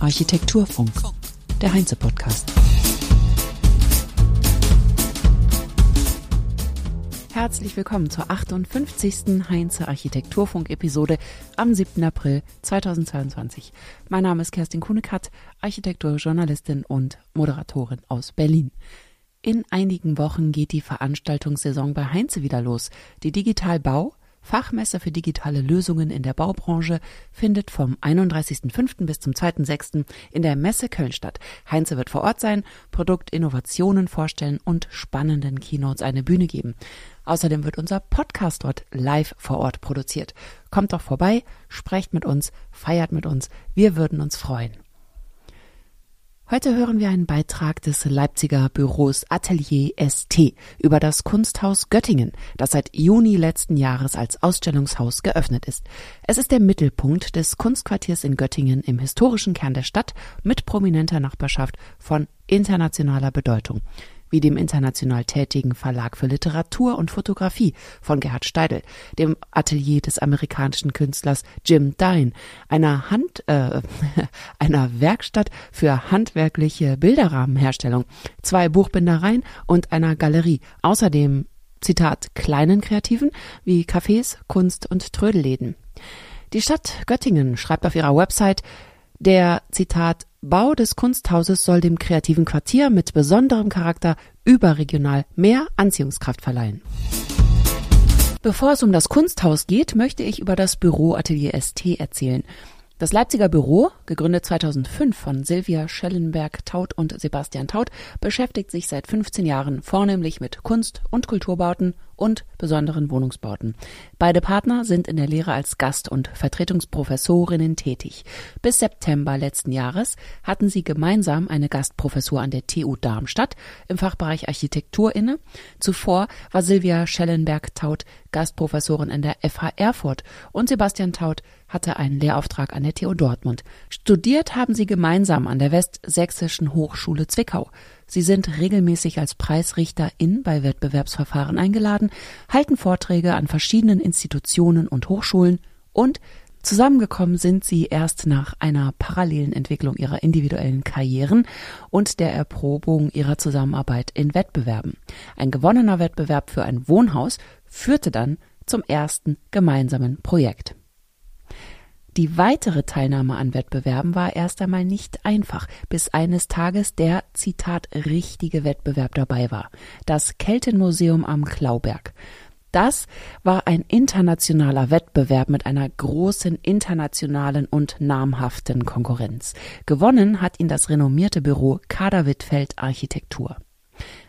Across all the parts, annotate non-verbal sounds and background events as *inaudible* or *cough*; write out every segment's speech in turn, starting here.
Architekturfunk. Architekturfunk, der Heinze-Podcast. Herzlich willkommen zur 58. Heinze Architekturfunk-Episode am 7. April 2022. Mein Name ist Kerstin Kunekat, Architekturjournalistin und Moderatorin aus Berlin. In einigen Wochen geht die Veranstaltungssaison bei Heinze wieder los. Die Digital Bau Fachmesse für digitale Lösungen in der Baubranche findet vom 31.05. bis zum 2.06. in der Messe Köln statt. Heinze wird vor Ort sein, Produktinnovationen vorstellen und spannenden Keynotes eine Bühne geben. Außerdem wird unser Podcast dort live vor Ort produziert. Kommt doch vorbei, sprecht mit uns, feiert mit uns. Wir würden uns freuen. Heute hören wir einen Beitrag des Leipziger Büros Atelier ST über das Kunsthaus Göttingen, das seit Juni letzten Jahres als Ausstellungshaus geöffnet ist. Es ist der Mittelpunkt des Kunstquartiers in Göttingen im historischen Kern der Stadt mit prominenter Nachbarschaft von internationaler Bedeutung wie dem international tätigen Verlag für Literatur und Fotografie von Gerhard Steidl, dem Atelier des amerikanischen Künstlers Jim Dine, einer Hand, äh, *laughs* einer Werkstatt für handwerkliche Bilderrahmenherstellung, zwei Buchbindereien und einer Galerie. Außerdem Zitat kleinen Kreativen wie Cafés, Kunst und Trödelläden. Die Stadt Göttingen schreibt auf ihrer Website, der Zitat Bau des Kunsthauses soll dem kreativen Quartier mit besonderem Charakter überregional mehr Anziehungskraft verleihen. Bevor es um das Kunsthaus geht, möchte ich über das Büro Atelier ST erzählen. Das Leipziger Büro, gegründet 2005 von Silvia Schellenberg-Taut und Sebastian Taut, beschäftigt sich seit 15 Jahren vornehmlich mit Kunst- und Kulturbauten und besonderen Wohnungsbauten. Beide Partner sind in der Lehre als Gast- und Vertretungsprofessorinnen tätig. Bis September letzten Jahres hatten sie gemeinsam eine Gastprofessur an der TU Darmstadt im Fachbereich Architektur inne. Zuvor war Silvia Schellenberg-Taut Gastprofessorin in der FH Erfurt und Sebastian Taut hatte einen Lehrauftrag an der TU Dortmund. Studiert haben sie gemeinsam an der Westsächsischen Hochschule Zwickau. Sie sind regelmäßig als Preisrichterin bei Wettbewerbsverfahren eingeladen, halten Vorträge an verschiedenen Institutionen und Hochschulen und Zusammengekommen sind sie erst nach einer parallelen Entwicklung ihrer individuellen Karrieren und der Erprobung ihrer Zusammenarbeit in Wettbewerben. Ein gewonnener Wettbewerb für ein Wohnhaus führte dann zum ersten gemeinsamen Projekt. Die weitere Teilnahme an Wettbewerben war erst einmal nicht einfach, bis eines Tages der, Zitat, richtige Wettbewerb dabei war. Das Keltenmuseum am Klauberg. Das war ein internationaler Wettbewerb mit einer großen internationalen und namhaften Konkurrenz. Gewonnen hat ihn das renommierte Büro Kader-Wittfeld Architektur.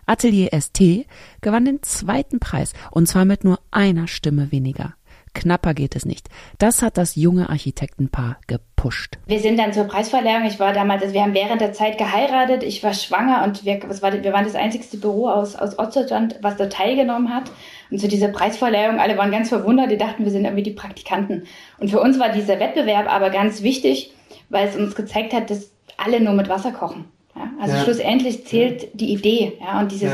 Atelier ST gewann den zweiten Preis und zwar mit nur einer Stimme weniger. Knapper geht es nicht. Das hat das junge Architektenpaar gepusht. Wir sind dann zur Preisverleihung. Ich war damals, also wir haben während der Zeit geheiratet. Ich war schwanger und wir, war, wir waren das einzigste Büro aus, aus Ostdeutschland, was da teilgenommen hat. Und zu dieser Preisverleihung, alle waren ganz verwundert. Die dachten, wir sind irgendwie die Praktikanten. Und für uns war dieser Wettbewerb aber ganz wichtig, weil es uns gezeigt hat, dass alle nur mit Wasser kochen. Also ja. schlussendlich zählt ja. die Idee. Ja? Und dieses,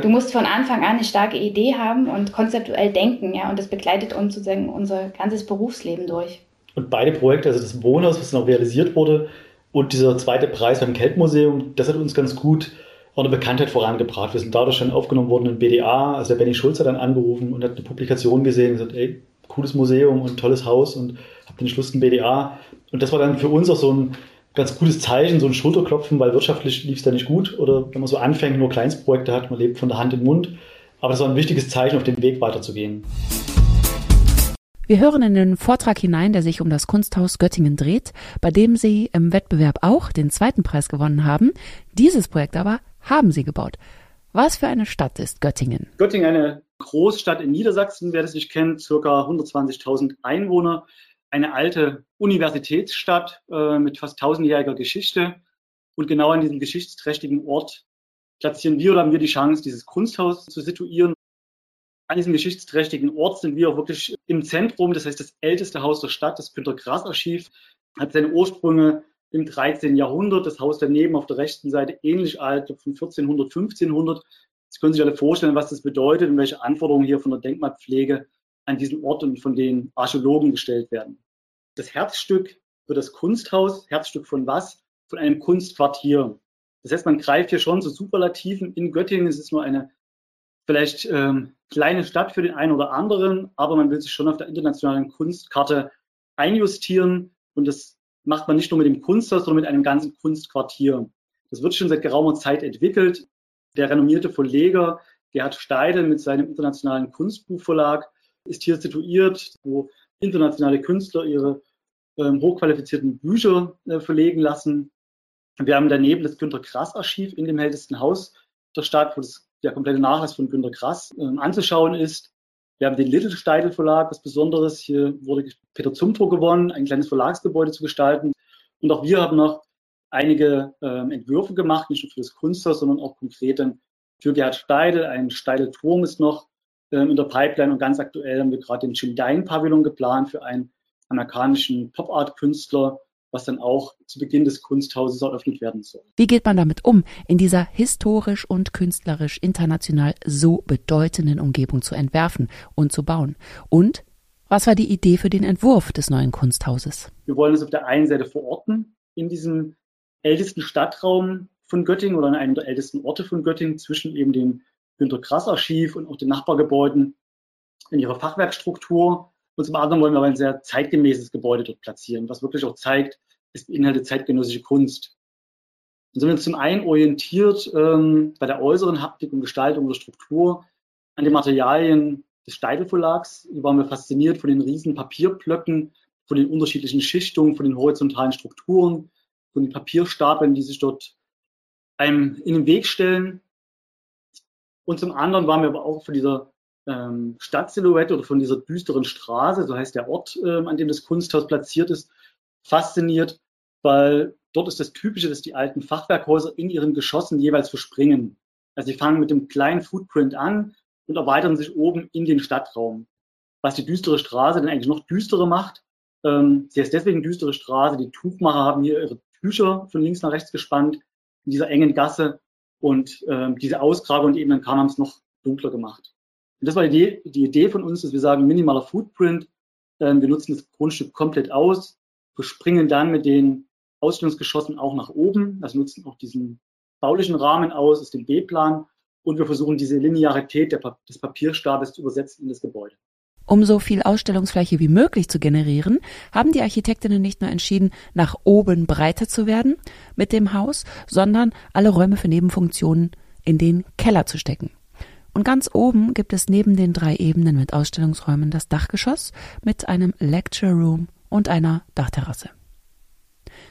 du musst von Anfang an eine starke Idee haben und konzeptuell denken. Ja? Und das begleitet uns sozusagen unser ganzes Berufsleben durch. Und beide Projekte, also das Wohnhaus, was noch realisiert wurde, und dieser zweite Preis beim Keltmuseum, das hat uns ganz gut auch eine Bekanntheit vorangebracht. Wir sind dadurch schon aufgenommen worden in BDA. Also der Benny Schulz hat dann angerufen und hat eine Publikation gesehen und gesagt, ey, cooles Museum und tolles Haus und hab den Schluss in BDA. Und das war dann für uns auch so ein, ganz gutes Zeichen, so ein Schulterklopfen, weil wirtschaftlich lief es da nicht gut oder wenn man so anfängt, nur Kleinstprojekte hat, man lebt von der Hand in den Mund. Aber das war ein wichtiges Zeichen, auf dem Weg weiterzugehen. Wir hören in den Vortrag hinein, der sich um das Kunsthaus Göttingen dreht, bei dem Sie im Wettbewerb auch den zweiten Preis gewonnen haben. Dieses Projekt aber haben Sie gebaut. Was für eine Stadt ist Göttingen? Göttingen, eine Großstadt in Niedersachsen, wer das nicht kennt, circa 120.000 Einwohner eine alte Universitätsstadt äh, mit fast tausendjähriger Geschichte. Und genau an diesem geschichtsträchtigen Ort platzieren wir oder haben wir die Chance, dieses Kunsthaus zu situieren. An diesem geschichtsträchtigen Ort sind wir auch wirklich im Zentrum. Das heißt, das älteste Haus der Stadt, das Günter Grass Archiv, hat seine Ursprünge im 13. Jahrhundert. Das Haus daneben auf der rechten Seite ähnlich alt, von 1400, 1500. Sie können sich alle vorstellen, was das bedeutet und welche Anforderungen hier von der Denkmalpflege an diesen Ort und von den Archäologen gestellt werden. das Herzstück für das Kunsthaus. Herzstück von was? Von einem Kunstquartier. Das heißt, man greift hier schon zu Superlativen. In Göttingen ist es nur eine vielleicht ähm, kleine Stadt für den einen oder anderen, aber man will sich schon auf der internationalen Kunstkarte einjustieren. Und das macht man nicht nur mit dem Kunsthaus, sondern mit einem ganzen Kunstquartier. Das wird schon seit geraumer Zeit entwickelt. Der renommierte Verleger Gerhard Steidel mit seinem internationalen Kunstbuchverlag ist hier situiert, wo internationale Künstler ihre ähm, hochqualifizierten Bücher äh, verlegen lassen. Wir haben daneben das Günter Grass Archiv in dem ältesten Haus der Stadt, wo das, der komplette Nachlass von Günter Grass ähm, anzuschauen ist. Wir haben den Little Steidel Verlag, was Besonderes. Hier wurde Peter Zumthor gewonnen, ein kleines Verlagsgebäude zu gestalten. Und auch wir haben noch einige ähm, Entwürfe gemacht, nicht nur für das Kunsthaus, sondern auch konkret für Gerhard Steidel. Ein Steidel-Turm ist noch ähm, in der Pipeline und ganz aktuell haben wir gerade den Jim Dine Pavillon geplant für einen amerikanischen Pop-Art-Künstler, was dann auch zu Beginn des Kunsthauses eröffnet werden soll. Wie geht man damit um, in dieser historisch und künstlerisch international so bedeutenden Umgebung zu entwerfen und zu bauen? Und was war die Idee für den Entwurf des neuen Kunsthauses? Wir wollen es auf der einen Seite verorten in diesem ältesten Stadtraum von Göttingen oder in einem der ältesten Orte von Göttingen zwischen eben dem Günter Grass Archiv und auch den Nachbargebäuden in ihrer Fachwerkstruktur. Und zum anderen wollen wir aber ein sehr zeitgemäßes Gebäude dort platzieren, was wirklich auch zeigt, es beinhaltet zeitgenössische Kunst. Und sind wir zum einen orientiert ähm, bei der äußeren Haptik und Gestaltung der Struktur an den Materialien des Steidel Verlags. Hier waren wir fasziniert von den riesen Papierblöcken, von den unterschiedlichen Schichtungen, von den horizontalen Strukturen, von den Papierstapeln, die sich dort einem in den Weg stellen. Und zum anderen waren wir aber auch von dieser ähm, Stadtsilhouette oder von dieser düsteren Straße, so heißt der Ort, ähm, an dem das Kunsthaus platziert ist, fasziniert, weil dort ist das Typische, dass die alten Fachwerkhäuser in ihren Geschossen jeweils verspringen. Also sie fangen mit dem kleinen Footprint an und erweitern sich oben in den Stadtraum. Was die düstere Straße dann eigentlich noch düsterer macht. Ähm, sie ist deswegen düstere Straße. Die Tuchmacher haben hier ihre Tücher von links nach rechts gespannt in dieser engen Gasse und ähm, diese Ausgrabung, die eben dann kam, haben es noch dunkler gemacht. Und das war die Idee, die Idee von uns, dass wir sagen, minimaler Footprint. Ähm, wir nutzen das Grundstück komplett aus, wir springen dann mit den Ausstellungsgeschossen auch nach oben, also nutzen auch diesen baulichen Rahmen aus, aus dem B-Plan und wir versuchen diese Linearität der, des Papierstabes zu übersetzen in das Gebäude. Um so viel Ausstellungsfläche wie möglich zu generieren, haben die Architektinnen nicht nur entschieden, nach oben breiter zu werden mit dem Haus, sondern alle Räume für Nebenfunktionen in den Keller zu stecken. Und ganz oben gibt es neben den drei Ebenen mit Ausstellungsräumen das Dachgeschoss mit einem Lecture Room und einer Dachterrasse.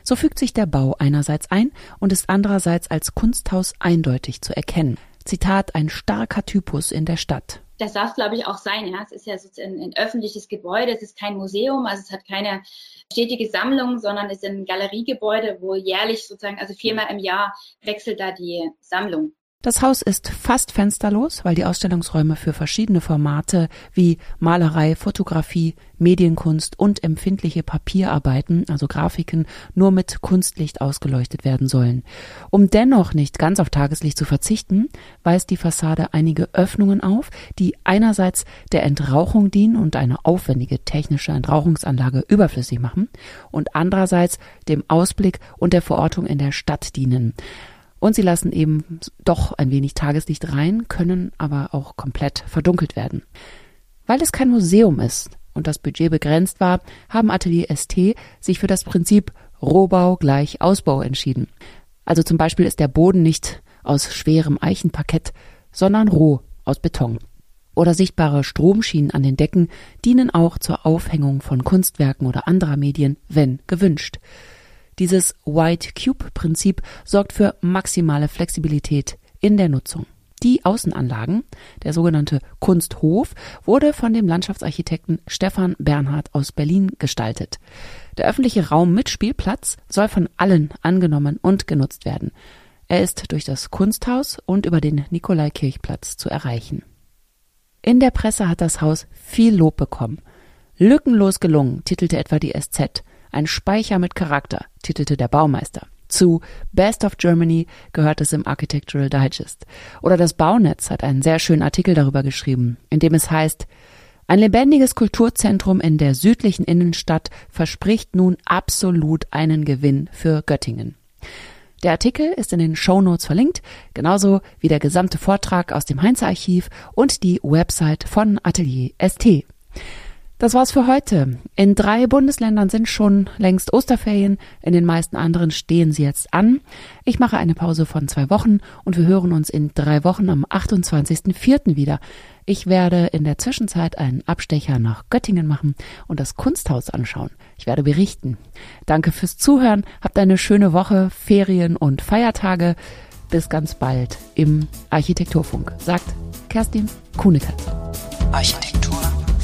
So fügt sich der Bau einerseits ein und ist andererseits als Kunsthaus eindeutig zu erkennen. Zitat, ein starker Typus in der Stadt, das darf glaube ich, auch sein. Ja? Es ist ja sozusagen ein öffentliches Gebäude, es ist kein Museum, also es hat keine stetige Sammlung, sondern es ist ein Galeriegebäude, wo jährlich sozusagen, also viermal im Jahr wechselt da die Sammlung. Das Haus ist fast fensterlos, weil die Ausstellungsräume für verschiedene Formate wie Malerei, Fotografie, Medienkunst und empfindliche Papierarbeiten, also Grafiken, nur mit Kunstlicht ausgeleuchtet werden sollen. Um dennoch nicht ganz auf Tageslicht zu verzichten, weist die Fassade einige Öffnungen auf, die einerseits der Entrauchung dienen und eine aufwendige technische Entrauchungsanlage überflüssig machen und andererseits dem Ausblick und der Verortung in der Stadt dienen. Und sie lassen eben doch ein wenig Tageslicht rein, können aber auch komplett verdunkelt werden. Weil es kein Museum ist und das Budget begrenzt war, haben Atelier ST sich für das Prinzip Rohbau gleich Ausbau entschieden. Also zum Beispiel ist der Boden nicht aus schwerem Eichenparkett, sondern roh aus Beton. Oder sichtbare Stromschienen an den Decken dienen auch zur Aufhängung von Kunstwerken oder anderer Medien, wenn gewünscht. Dieses White Cube Prinzip sorgt für maximale Flexibilität in der Nutzung. Die Außenanlagen, der sogenannte Kunsthof, wurde von dem Landschaftsarchitekten Stefan Bernhard aus Berlin gestaltet. Der öffentliche Raum mit Spielplatz soll von allen angenommen und genutzt werden. Er ist durch das Kunsthaus und über den Nikolaikirchplatz zu erreichen. In der Presse hat das Haus viel Lob bekommen. Lückenlos gelungen, titelte etwa die SZ. Ein Speicher mit Charakter, titelte der Baumeister. Zu Best of Germany gehört es im Architectural Digest. Oder das Baunetz hat einen sehr schönen Artikel darüber geschrieben, in dem es heißt, Ein lebendiges Kulturzentrum in der südlichen Innenstadt verspricht nun absolut einen Gewinn für Göttingen. Der Artikel ist in den Show Notes verlinkt, genauso wie der gesamte Vortrag aus dem Heinze Archiv und die Website von Atelier ST. Das war's für heute. In drei Bundesländern sind schon längst Osterferien, in den meisten anderen stehen sie jetzt an. Ich mache eine Pause von zwei Wochen und wir hören uns in drei Wochen am 28.04. wieder. Ich werde in der Zwischenzeit einen Abstecher nach Göttingen machen und das Kunsthaus anschauen. Ich werde berichten. Danke fürs Zuhören, habt eine schöne Woche, Ferien und Feiertage. Bis ganz bald im Architekturfunk, sagt Kerstin Kuhnekatz. Architektur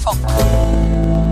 放。